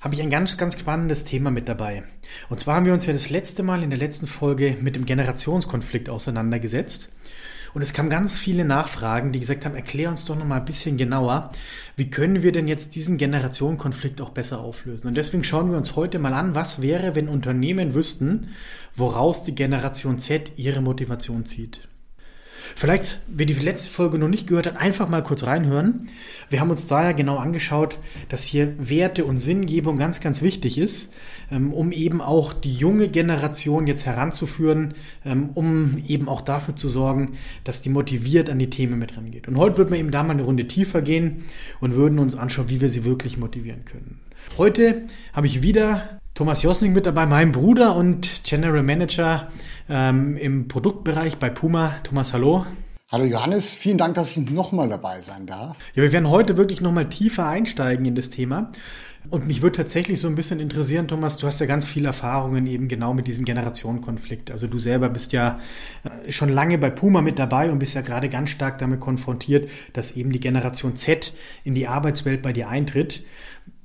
habe ich ein ganz, ganz spannendes Thema mit dabei. Und zwar haben wir uns ja das letzte Mal in der letzten Folge mit dem Generationskonflikt auseinandergesetzt. Und es kamen ganz viele Nachfragen, die gesagt haben, erklär uns doch noch mal ein bisschen genauer, wie können wir denn jetzt diesen Generationenkonflikt auch besser auflösen? Und deswegen schauen wir uns heute mal an, was wäre, wenn Unternehmen wüssten, woraus die Generation Z ihre Motivation zieht. Vielleicht, wer die letzte Folge noch nicht gehört hat, einfach mal kurz reinhören. Wir haben uns da ja genau angeschaut, dass hier Werte und Sinngebung ganz, ganz wichtig ist, ähm, um eben auch die junge Generation jetzt heranzuführen, ähm, um eben auch dafür zu sorgen, dass die motiviert an die Themen mit rangeht. Und heute würden wir eben da mal eine Runde tiefer gehen und würden uns anschauen, wie wir sie wirklich motivieren können. Heute habe ich wieder Thomas Josning mit dabei, mein Bruder und General Manager ähm, im Produktbereich bei Puma. Thomas, hallo. Hallo Johannes, vielen Dank, dass ich nochmal dabei sein darf. Ja, wir werden heute wirklich nochmal tiefer einsteigen in das Thema. Und mich würde tatsächlich so ein bisschen interessieren, Thomas, du hast ja ganz viele Erfahrungen eben genau mit diesem Generationenkonflikt. Also du selber bist ja äh, schon lange bei Puma mit dabei und bist ja gerade ganz stark damit konfrontiert, dass eben die Generation Z in die Arbeitswelt bei dir eintritt.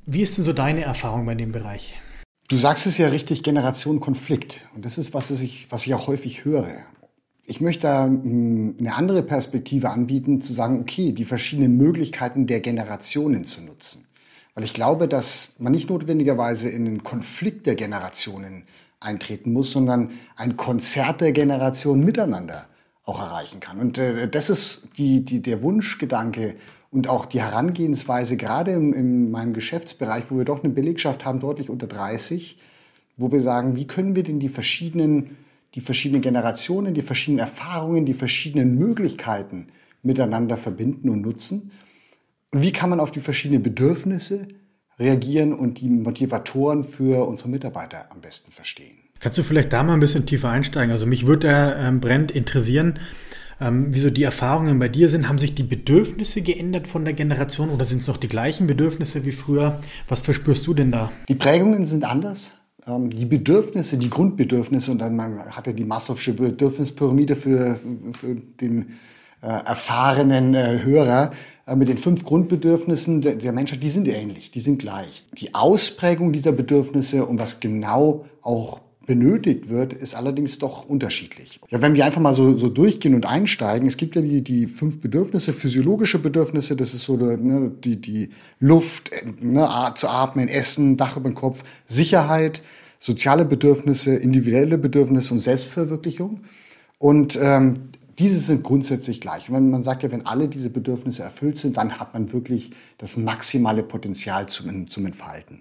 Wie ist denn so deine Erfahrung bei dem Bereich? Du sagst es ja richtig, Generation Konflikt. Und das ist, was ich, was ich auch häufig höre. Ich möchte hm, eine andere Perspektive anbieten, zu sagen, okay, die verschiedenen Möglichkeiten der Generationen zu nutzen. Weil ich glaube, dass man nicht notwendigerweise in einen Konflikt der Generationen eintreten muss, sondern ein Konzert der Generationen miteinander auch erreichen kann. Und äh, das ist die, die, der Wunschgedanke und auch die Herangehensweise, gerade in, in meinem Geschäftsbereich, wo wir doch eine Belegschaft haben, deutlich unter 30, wo wir sagen, wie können wir denn die verschiedenen, die verschiedenen Generationen, die verschiedenen Erfahrungen, die verschiedenen Möglichkeiten miteinander verbinden und nutzen? Und wie kann man auf die verschiedenen Bedürfnisse reagieren und die Motivatoren für unsere Mitarbeiter am besten verstehen? Kannst du vielleicht da mal ein bisschen tiefer einsteigen? Also mich würde da ähm, brennend interessieren, ähm, wieso die Erfahrungen bei dir sind. Haben sich die Bedürfnisse geändert von der Generation oder sind es noch die gleichen Bedürfnisse wie früher? Was verspürst du denn da? Die Prägungen sind anders. Ähm, die Bedürfnisse, die Grundbedürfnisse, und dann man hatte die Maslow'sche Bedürfnispyramide für, für den äh, erfahrenen äh, Hörer äh, mit den fünf Grundbedürfnissen der, der Menschheit, die sind ähnlich, die sind gleich. Die Ausprägung dieser Bedürfnisse und was genau auch benötigt wird, ist allerdings doch unterschiedlich. Ja, wenn wir einfach mal so, so durchgehen und einsteigen, es gibt ja die, die fünf Bedürfnisse, physiologische Bedürfnisse, das ist so ne, die, die Luft, ne, zu atmen, Essen, Dach über den Kopf, Sicherheit, soziale Bedürfnisse, individuelle Bedürfnisse und Selbstverwirklichung. Und ähm, diese sind grundsätzlich gleich. Und man sagt ja, wenn alle diese Bedürfnisse erfüllt sind, dann hat man wirklich das maximale Potenzial zum, zum Entfalten.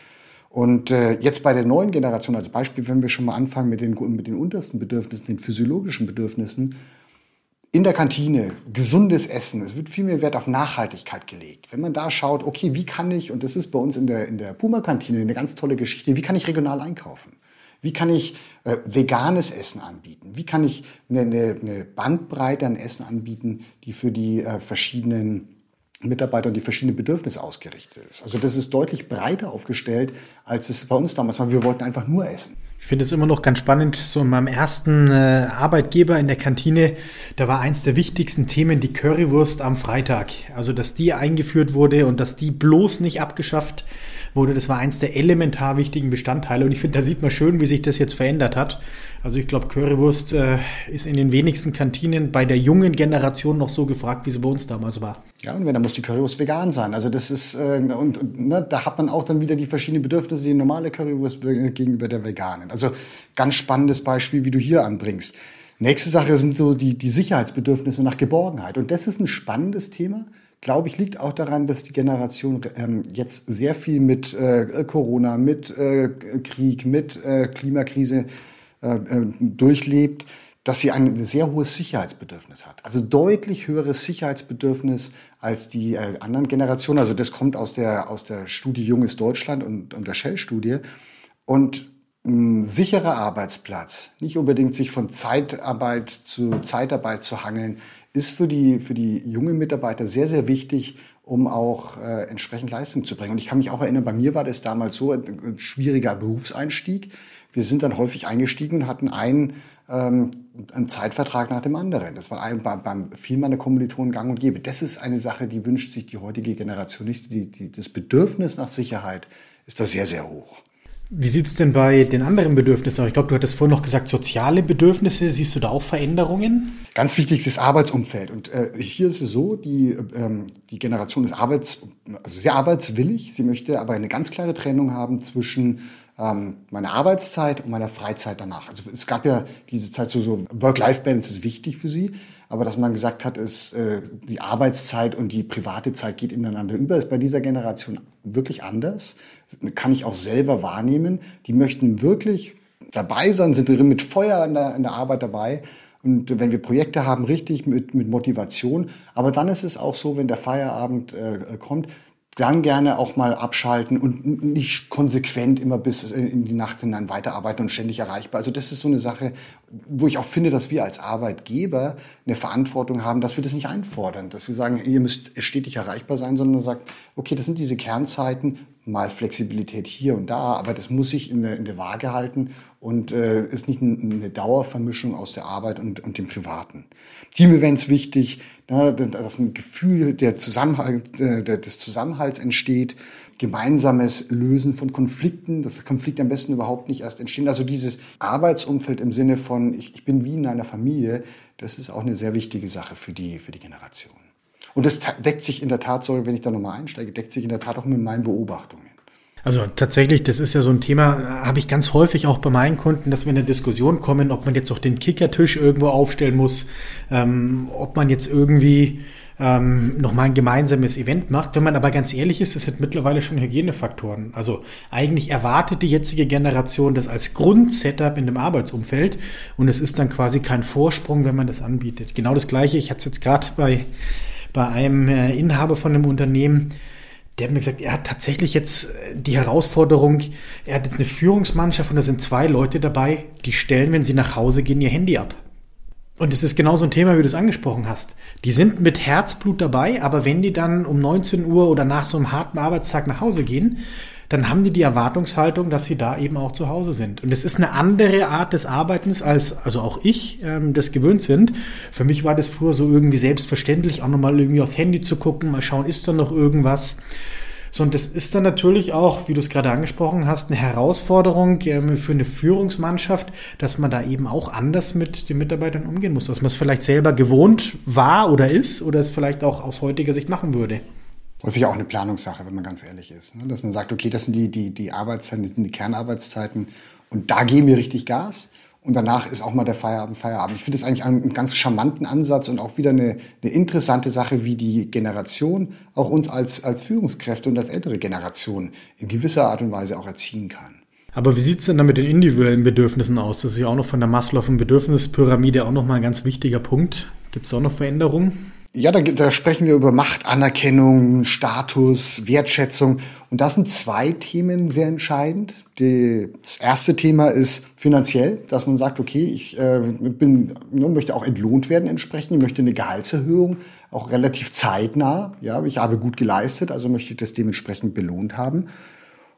Und äh, jetzt bei der neuen Generation als Beispiel, wenn wir schon mal anfangen mit den, mit den untersten Bedürfnissen, den physiologischen Bedürfnissen, in der Kantine, gesundes Essen, es wird viel mehr Wert auf Nachhaltigkeit gelegt. Wenn man da schaut, okay, wie kann ich, und das ist bei uns in der, in der Puma-Kantine eine ganz tolle Geschichte, wie kann ich regional einkaufen? Wie kann ich äh, veganes Essen anbieten? Wie kann ich eine, eine Bandbreite an Essen anbieten, die für die äh, verschiedenen Mitarbeiter und die verschiedenen Bedürfnisse ausgerichtet ist. Also das ist deutlich breiter aufgestellt, als es bei uns damals war. Wir wollten einfach nur essen. Ich finde es immer noch ganz spannend, so in meinem ersten äh, Arbeitgeber in der Kantine, da war eins der wichtigsten Themen die Currywurst am Freitag. Also, dass die eingeführt wurde und dass die bloß nicht abgeschafft wurde, das war eins der elementar wichtigen Bestandteile. Und ich finde, da sieht man schön, wie sich das jetzt verändert hat. Also ich glaube, Currywurst äh, ist in den wenigsten Kantinen bei der jungen Generation noch so gefragt, wie sie bei uns damals war. Ja, und wenn, dann muss die Currywurst vegan sein. Also das ist, äh, und, und ne, da hat man auch dann wieder die verschiedenen Bedürfnisse, die normale Currywurst gegenüber der veganen. Also ganz spannendes Beispiel, wie du hier anbringst. Nächste Sache sind so die, die Sicherheitsbedürfnisse nach Geborgenheit. Und das ist ein spannendes Thema glaube ich, liegt auch daran, dass die Generation ähm, jetzt sehr viel mit äh, Corona, mit äh, Krieg, mit äh, Klimakrise äh, äh, durchlebt, dass sie ein sehr hohes Sicherheitsbedürfnis hat. Also deutlich höheres Sicherheitsbedürfnis als die äh, anderen Generationen. Also das kommt aus der, aus der Studie Junges Deutschland und, und der Shell-Studie. Und ein sicherer Arbeitsplatz, nicht unbedingt sich von Zeitarbeit zu Zeitarbeit zu hangeln, ist für die, für die jungen Mitarbeiter sehr, sehr wichtig, um auch äh, entsprechend Leistung zu bringen. Und ich kann mich auch erinnern, bei mir war das damals so ein, ein schwieriger Berufseinstieg. Wir sind dann häufig eingestiegen und hatten einen, ähm, einen Zeitvertrag nach dem anderen. Das war ein, beim, beim vielen meiner Kommilitonen gang und gäbe. Das ist eine Sache, die wünscht sich die heutige Generation nicht. Die, die, das Bedürfnis nach Sicherheit ist da sehr, sehr hoch. Wie sieht es denn bei den anderen Bedürfnissen aus? Ich glaube, du hattest vorhin noch gesagt, soziale Bedürfnisse. Siehst du da auch Veränderungen? Ganz wichtig ist das Arbeitsumfeld. Und äh, hier ist es so, die, ähm, die Generation ist arbeits, also sehr arbeitswillig. Sie möchte aber eine ganz klare Trennung haben zwischen ähm, meiner Arbeitszeit und meiner Freizeit danach. Also es gab ja diese Zeit so, so Work-Life-Balance ist wichtig für sie. Aber dass man gesagt hat, ist, äh, die Arbeitszeit und die private Zeit geht ineinander über, ist bei dieser Generation wirklich anders. Kann ich auch selber wahrnehmen. Die möchten wirklich dabei sein, sind mit Feuer in der, in der Arbeit dabei. Und wenn wir Projekte haben, richtig mit, mit Motivation. Aber dann ist es auch so, wenn der Feierabend äh, kommt, dann gerne auch mal abschalten und nicht konsequent immer bis in die Nacht hinein weiterarbeiten und ständig erreichbar. Also das ist so eine Sache, wo ich auch finde, dass wir als Arbeitgeber eine Verantwortung haben, dass wir das nicht einfordern, dass wir sagen, ihr müsst stetig erreichbar sein, sondern sagt, okay, das sind diese Kernzeiten, mal Flexibilität hier und da, aber das muss sich in der, in der Waage halten und äh, ist nicht eine Dauervermischung aus der Arbeit und, und dem Privaten. Team-Events wichtig, ne, dass ein Gefühl der Zusammenhalt, äh, des Zusammenhalts entsteht, gemeinsames Lösen von Konflikten, dass Konflikte am besten überhaupt nicht erst entstehen. Also dieses Arbeitsumfeld im Sinne von, ich, ich bin wie in einer Familie, das ist auch eine sehr wichtige Sache für die, für die Generation. Und das deckt sich in der Tat, sorry, wenn ich da nochmal einsteige, deckt sich in der Tat auch mit meinen Beobachtungen. Also tatsächlich, das ist ja so ein Thema, habe ich ganz häufig auch bei meinen Kunden, dass wir in eine Diskussion kommen, ob man jetzt auch den Kickertisch irgendwo aufstellen muss, ähm, ob man jetzt irgendwie ähm, nochmal ein gemeinsames Event macht. Wenn man aber ganz ehrlich ist, das sind mittlerweile schon Hygienefaktoren. Also eigentlich erwartet die jetzige Generation das als Grundsetup in dem Arbeitsumfeld und es ist dann quasi kein Vorsprung, wenn man das anbietet. Genau das gleiche, ich hatte es jetzt gerade bei bei einem äh, Inhaber von einem Unternehmen, der hat mir gesagt, er hat tatsächlich jetzt äh, die Herausforderung, er hat jetzt eine Führungsmannschaft und da sind zwei Leute dabei, die stellen, wenn sie nach Hause gehen, ihr Handy ab. Und es ist genau so ein Thema, wie du es angesprochen hast. Die sind mit Herzblut dabei, aber wenn die dann um 19 Uhr oder nach so einem harten Arbeitstag nach Hause gehen, dann haben die die Erwartungshaltung, dass sie da eben auch zu Hause sind. Und es ist eine andere Art des Arbeitens, als also auch ich ähm, das gewöhnt sind. Für mich war das früher so irgendwie selbstverständlich, auch nochmal irgendwie aufs Handy zu gucken, mal schauen, ist da noch irgendwas. So, und das ist dann natürlich auch, wie du es gerade angesprochen hast, eine Herausforderung ähm, für eine Führungsmannschaft, dass man da eben auch anders mit den Mitarbeitern umgehen muss, dass man es vielleicht selber gewohnt war oder ist oder es vielleicht auch aus heutiger Sicht machen würde häufig auch eine Planungssache, wenn man ganz ehrlich ist. Ne? Dass man sagt, okay, das sind die, die, die Arbeitszeiten, das sind die Kernarbeitszeiten und da geben wir richtig Gas. Und danach ist auch mal der Feierabend Feierabend. Ich finde das eigentlich einen ganz charmanten Ansatz und auch wieder eine, eine interessante Sache, wie die Generation auch uns als, als Führungskräfte und als ältere Generation in gewisser Art und Weise auch erziehen kann. Aber wie sieht es denn da mit den individuellen Bedürfnissen aus? Das ist ja auch noch von der Maslow'schen Bedürfnispyramide auch noch mal ein ganz wichtiger Punkt. Gibt es auch noch Veränderungen? Ja, da, da sprechen wir über Machtanerkennung, Status, Wertschätzung. Und das sind zwei Themen sehr entscheidend. Die, das erste Thema ist finanziell, dass man sagt, okay, ich äh, bin, ne, möchte auch entlohnt werden entsprechend, ich möchte eine Gehaltserhöhung, auch relativ zeitnah. Ja, ich habe gut geleistet, also möchte ich das dementsprechend belohnt haben.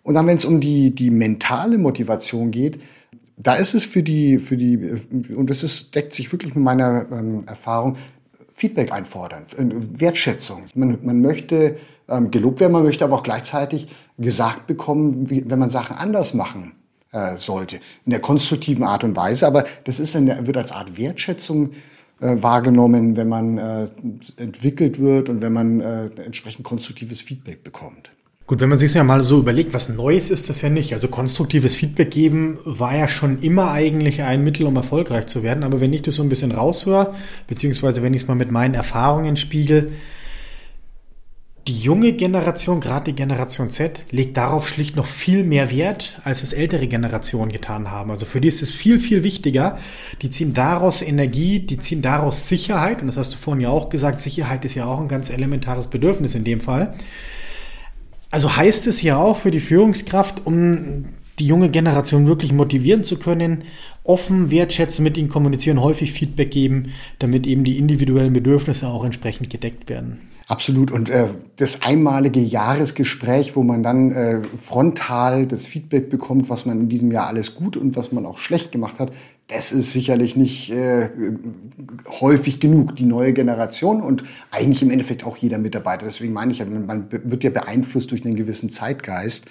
Und dann, wenn es um die, die mentale Motivation geht, da ist es für die, für die, und das ist, deckt sich wirklich mit meiner ähm, Erfahrung, Feedback einfordern, Wertschätzung. Man, man möchte ähm, gelobt werden, man möchte aber auch gleichzeitig gesagt bekommen, wie, wenn man Sachen anders machen äh, sollte, in der konstruktiven Art und Weise. Aber das ist eine, wird als Art Wertschätzung äh, wahrgenommen, wenn man äh, entwickelt wird und wenn man äh, entsprechend konstruktives Feedback bekommt. Gut, wenn man sich ja mal so überlegt, was Neues ist das ja nicht. Also konstruktives Feedback geben war ja schon immer eigentlich ein Mittel, um erfolgreich zu werden. Aber wenn ich das so ein bisschen raushöre, beziehungsweise wenn ich es mal mit meinen Erfahrungen spiegel, die junge Generation, gerade die Generation Z, legt darauf schlicht noch viel mehr Wert, als es ältere Generationen getan haben. Also für die ist es viel, viel wichtiger. Die ziehen daraus Energie, die ziehen daraus Sicherheit. Und das hast du vorhin ja auch gesagt, Sicherheit ist ja auch ein ganz elementares Bedürfnis in dem Fall. Also heißt es ja auch für die Führungskraft, um die junge Generation wirklich motivieren zu können, offen, wertschätzen, mit ihnen kommunizieren, häufig Feedback geben, damit eben die individuellen Bedürfnisse auch entsprechend gedeckt werden. Absolut. Und äh, das einmalige Jahresgespräch, wo man dann äh, frontal das Feedback bekommt, was man in diesem Jahr alles gut und was man auch schlecht gemacht hat, das ist sicherlich nicht äh, häufig genug. Die neue Generation und eigentlich im Endeffekt auch jeder Mitarbeiter. Deswegen meine ich, man wird ja beeinflusst durch einen gewissen Zeitgeist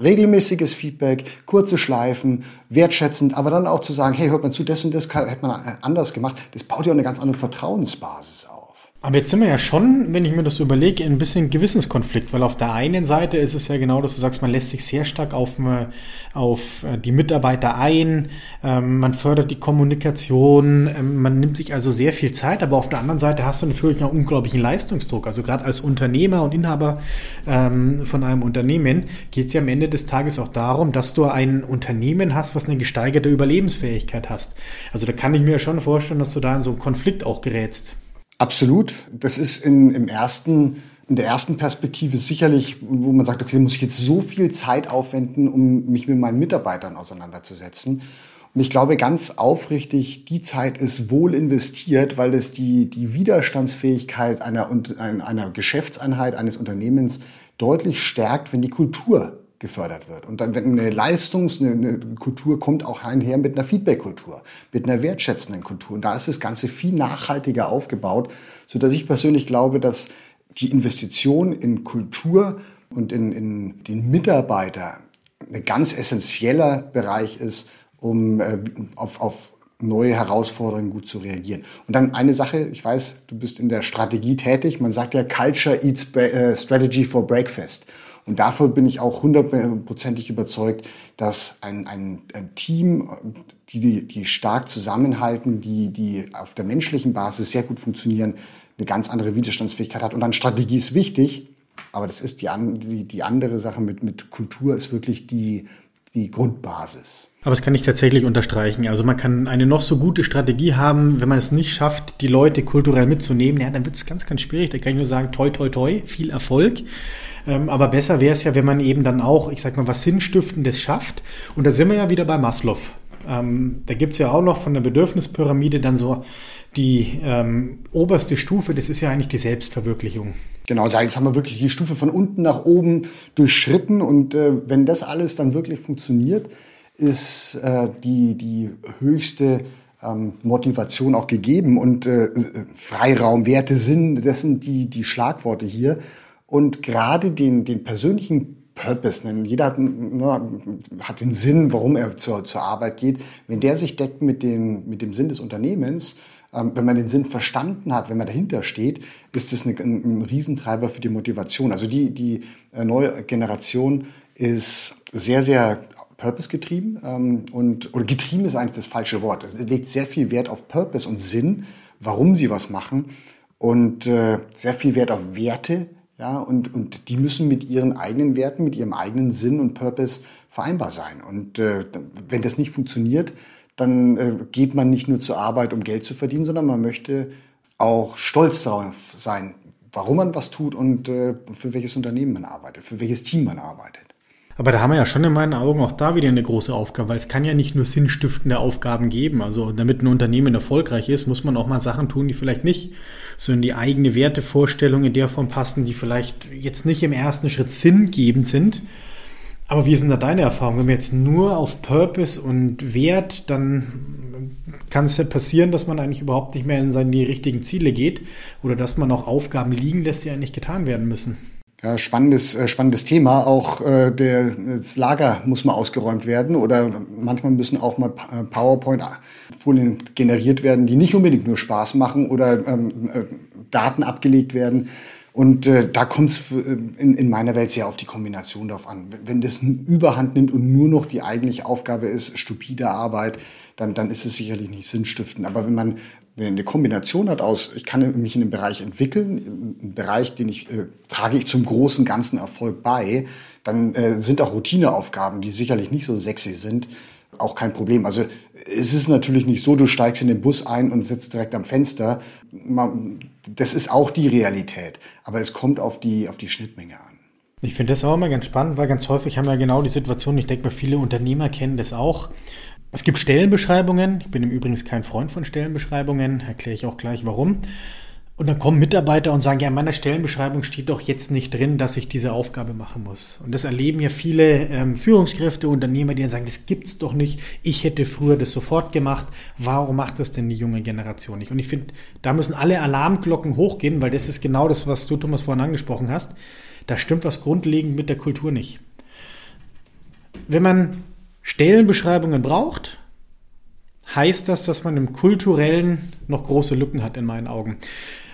regelmäßiges Feedback, kurze Schleifen, wertschätzend, aber dann auch zu sagen, hey, hört man zu, das und das hätte man anders gemacht, das baut ja auch eine ganz andere Vertrauensbasis auf. Aber jetzt sind wir ja schon, wenn ich mir das überlege, ein bisschen Gewissenskonflikt, weil auf der einen Seite ist es ja genau, dass du sagst, man lässt sich sehr stark auf, äh, auf äh, die Mitarbeiter ein, ähm, man fördert die Kommunikation, ähm, man nimmt sich also sehr viel Zeit, aber auf der anderen Seite hast du natürlich einen unglaublichen Leistungsdruck. Also gerade als Unternehmer und Inhaber ähm, von einem Unternehmen geht es ja am Ende des Tages auch darum, dass du ein Unternehmen hast, was eine gesteigerte Überlebensfähigkeit hast. Also da kann ich mir schon vorstellen, dass du da in so einen Konflikt auch gerätst. Absolut. Das ist in, im ersten, in der ersten Perspektive sicherlich, wo man sagt, okay, muss ich jetzt so viel Zeit aufwenden, um mich mit meinen Mitarbeitern auseinanderzusetzen. Und ich glaube ganz aufrichtig, die Zeit ist wohl investiert, weil es die, die Widerstandsfähigkeit einer, einer Geschäftseinheit, eines Unternehmens deutlich stärkt, wenn die Kultur gefördert wird. Und dann, wenn eine Leistungs-, eine, Kultur kommt auch einher mit einer Feedback-Kultur, mit einer wertschätzenden Kultur. Und da ist das Ganze viel nachhaltiger aufgebaut, so dass ich persönlich glaube, dass die Investition in Kultur und in, in den Mitarbeiter ein ganz essentieller Bereich ist, um äh, auf, auf neue Herausforderungen gut zu reagieren. Und dann eine Sache, ich weiß, du bist in der Strategie tätig, man sagt ja Culture eats äh, Strategy for Breakfast. Und davon bin ich auch hundertprozentig überzeugt, dass ein, ein, ein Team, die, die stark zusammenhalten, die, die auf der menschlichen Basis sehr gut funktionieren, eine ganz andere Widerstandsfähigkeit hat. Und dann Strategie ist wichtig, aber das ist die, die, die andere Sache mit, mit Kultur ist wirklich die, die Grundbasis. Aber das kann ich tatsächlich unterstreichen. Also man kann eine noch so gute Strategie haben, wenn man es nicht schafft, die Leute kulturell mitzunehmen, ja, dann wird es ganz, ganz schwierig. Da kann ich nur sagen, toi, toi, toi, viel Erfolg. Ähm, aber besser wäre es ja, wenn man eben dann auch, ich sag mal, was Sinnstiftendes schafft. Und da sind wir ja wieder bei Maslow. Ähm, da gibt's ja auch noch von der Bedürfnispyramide dann so die ähm, oberste Stufe, das ist ja eigentlich die Selbstverwirklichung. Genau, jetzt haben wir wirklich die Stufe von unten nach oben durchschritten und äh, wenn das alles dann wirklich funktioniert, ist äh, die, die höchste ähm, Motivation auch gegeben und äh, Freiraum, Werte, Sinn, das sind die, die Schlagworte hier. Und gerade den, den persönlichen Purpose, denn jeder hat, hat den Sinn, warum er zur, zur Arbeit geht. Wenn der sich deckt mit dem, mit dem Sinn des Unternehmens, wenn man den Sinn verstanden hat, wenn man dahinter steht, ist das ein, ein Riesentreiber für die Motivation. Also die, die äh, neue Generation ist sehr, sehr Purpose getrieben ähm, und oder getrieben ist eigentlich das falsche Wort. Es legt sehr viel Wert auf Purpose und Sinn, warum sie was machen und äh, sehr viel Wert auf Werte, ja, und, und die müssen mit ihren eigenen Werten, mit ihrem eigenen Sinn und Purpose vereinbar sein. Und äh, wenn das nicht funktioniert, dann äh, geht man nicht nur zur Arbeit, um Geld zu verdienen, sondern man möchte auch stolz darauf sein, warum man was tut und äh, für welches Unternehmen man arbeitet, für welches Team man arbeitet. Aber da haben wir ja schon in meinen Augen auch da wieder eine große Aufgabe, weil es kann ja nicht nur sinnstiftende Aufgaben geben. Also damit ein Unternehmen erfolgreich ist, muss man auch mal Sachen tun, die vielleicht nicht so in die eigene Wertevorstellung in der Form passen, die vielleicht jetzt nicht im ersten Schritt sinngebend sind. Aber wie sind da deine Erfahrungen? Wenn man jetzt nur auf Purpose und Wert, dann kann es ja passieren, dass man eigentlich überhaupt nicht mehr in seine richtigen Ziele geht oder dass man auch Aufgaben liegen lässt, die eigentlich getan werden müssen. Ja, spannendes, äh, spannendes Thema. Auch äh, der, das Lager muss mal ausgeräumt werden oder manchmal müssen auch mal äh, PowerPoint-Folien generiert werden, die nicht unbedingt nur Spaß machen oder ähm, äh, Daten abgelegt werden. Und äh, da kommt es äh, in, in meiner Welt sehr auf die Kombination drauf an. Wenn das Überhand nimmt und nur noch die eigentliche Aufgabe ist, stupide Arbeit, dann, dann ist es sicherlich nicht sinnstiftend. Aber wenn man eine Kombination hat aus, ich kann mich in einem Bereich entwickeln, einen Bereich, den ich, äh, trage ich zum großen ganzen Erfolg bei, dann äh, sind auch Routineaufgaben, die sicherlich nicht so sexy sind, auch kein Problem. Also es ist natürlich nicht so, du steigst in den Bus ein und sitzt direkt am Fenster. Das ist auch die Realität, aber es kommt auf die, auf die Schnittmenge an. Ich finde das auch immer ganz spannend, weil ganz häufig haben wir genau die Situation, ich denke mal, viele Unternehmer kennen das auch. Es gibt Stellenbeschreibungen. Ich bin im Übrigen kein Freund von Stellenbeschreibungen, erkläre ich auch gleich warum. Und dann kommen Mitarbeiter und sagen, ja, in meiner Stellenbeschreibung steht doch jetzt nicht drin, dass ich diese Aufgabe machen muss. Und das erleben ja viele ähm, Führungskräfte, Unternehmer, die dann sagen, das gibt's doch nicht. Ich hätte früher das sofort gemacht. Warum macht das denn die junge Generation nicht? Und ich finde, da müssen alle Alarmglocken hochgehen, weil das ist genau das, was du, Thomas, vorhin angesprochen hast. Da stimmt was grundlegend mit der Kultur nicht. Wenn man Stellenbeschreibungen braucht, heißt das, dass man im kulturellen noch große Lücken hat in meinen Augen.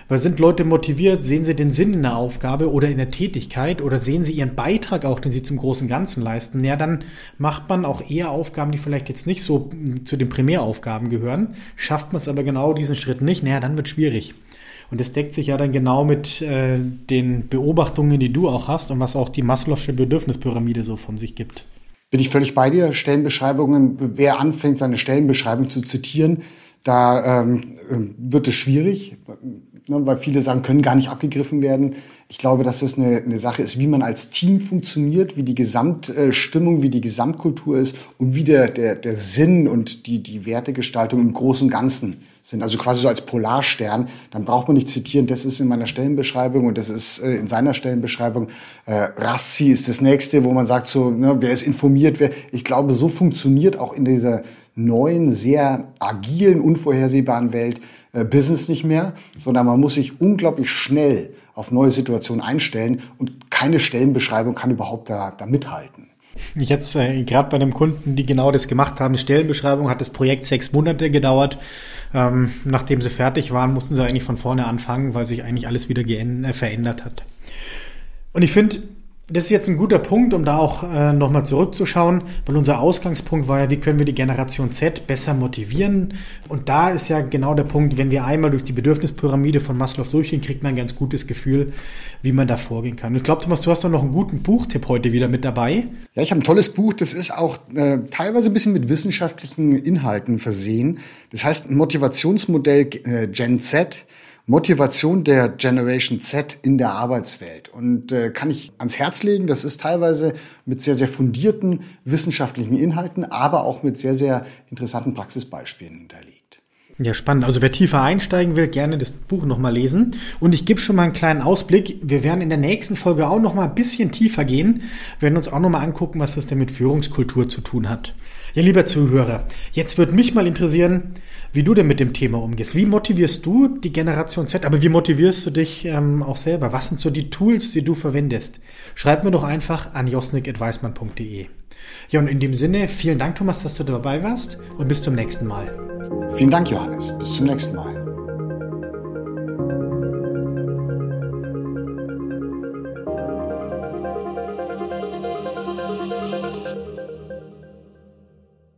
Weil sind Leute motiviert, sehen sie den Sinn in der Aufgabe oder in der Tätigkeit oder sehen sie ihren Beitrag auch, den sie zum großen Ganzen leisten, ja, dann macht man auch eher Aufgaben, die vielleicht jetzt nicht so zu den Primäraufgaben gehören. Schafft man es aber genau diesen Schritt nicht, naja, dann wird schwierig. Und das deckt sich ja dann genau mit äh, den Beobachtungen, die du auch hast und was auch die Maslow'sche Bedürfnispyramide so von sich gibt. Bin ich völlig bei dir. Stellenbeschreibungen, wer anfängt, seine Stellenbeschreibung zu zitieren, da ähm, wird es schwierig, ne, weil viele Sachen können gar nicht abgegriffen werden. Ich glaube, dass das eine, eine Sache ist, wie man als Team funktioniert, wie die Gesamtstimmung, wie die Gesamtkultur ist und wie der, der, der Sinn und die, die Wertegestaltung im Großen und Ganzen sind. Also quasi so als Polarstern. Dann braucht man nicht zitieren, das ist in meiner Stellenbeschreibung und das ist äh, in seiner Stellenbeschreibung. Äh, Rassi ist das nächste, wo man sagt so, ne, wer ist informiert, wer. Ich glaube, so funktioniert auch in dieser neuen, sehr agilen, unvorhersehbaren Welt äh, Business nicht mehr, sondern man muss sich unglaublich schnell auf neue Situationen einstellen und keine Stellenbeschreibung kann überhaupt da, da mithalten. Ich jetzt äh, gerade bei einem Kunden, die genau das gemacht haben, Stellenbeschreibung, hat das Projekt sechs Monate gedauert. Ähm, nachdem sie fertig waren, mussten sie eigentlich von vorne anfangen, weil sich eigentlich alles wieder äh, verändert hat. Und ich finde, das ist jetzt ein guter Punkt, um da auch äh, nochmal zurückzuschauen, weil unser Ausgangspunkt war ja, wie können wir die Generation Z besser motivieren? Und da ist ja genau der Punkt, wenn wir einmal durch die Bedürfnispyramide von Maslow durchgehen, kriegt man ein ganz gutes Gefühl, wie man da vorgehen kann. Und ich glaube, Thomas, du hast doch noch einen guten Buchtipp heute wieder mit dabei. Ja, ich habe ein tolles Buch, das ist auch äh, teilweise ein bisschen mit wissenschaftlichen Inhalten versehen. Das heißt Motivationsmodell äh, Gen Z Motivation der Generation Z in der Arbeitswelt. Und äh, kann ich ans Herz legen, das ist teilweise mit sehr, sehr fundierten wissenschaftlichen Inhalten, aber auch mit sehr, sehr interessanten Praxisbeispielen hinterlegt. Ja, spannend. Also wer tiefer einsteigen will, gerne das Buch nochmal lesen. Und ich gebe schon mal einen kleinen Ausblick. Wir werden in der nächsten Folge auch nochmal ein bisschen tiefer gehen. Wir werden uns auch nochmal angucken, was das denn mit Führungskultur zu tun hat. Ja, lieber Zuhörer, jetzt würde mich mal interessieren, wie du denn mit dem Thema umgehst. Wie motivierst du die Generation Z? Aber wie motivierst du dich ähm, auch selber? Was sind so die Tools, die du verwendest? Schreib mir doch einfach an josnik.weismann.de. Ja, und in dem Sinne, vielen Dank, Thomas, dass du dabei warst und bis zum nächsten Mal. Vielen Dank, Johannes. Bis zum nächsten Mal.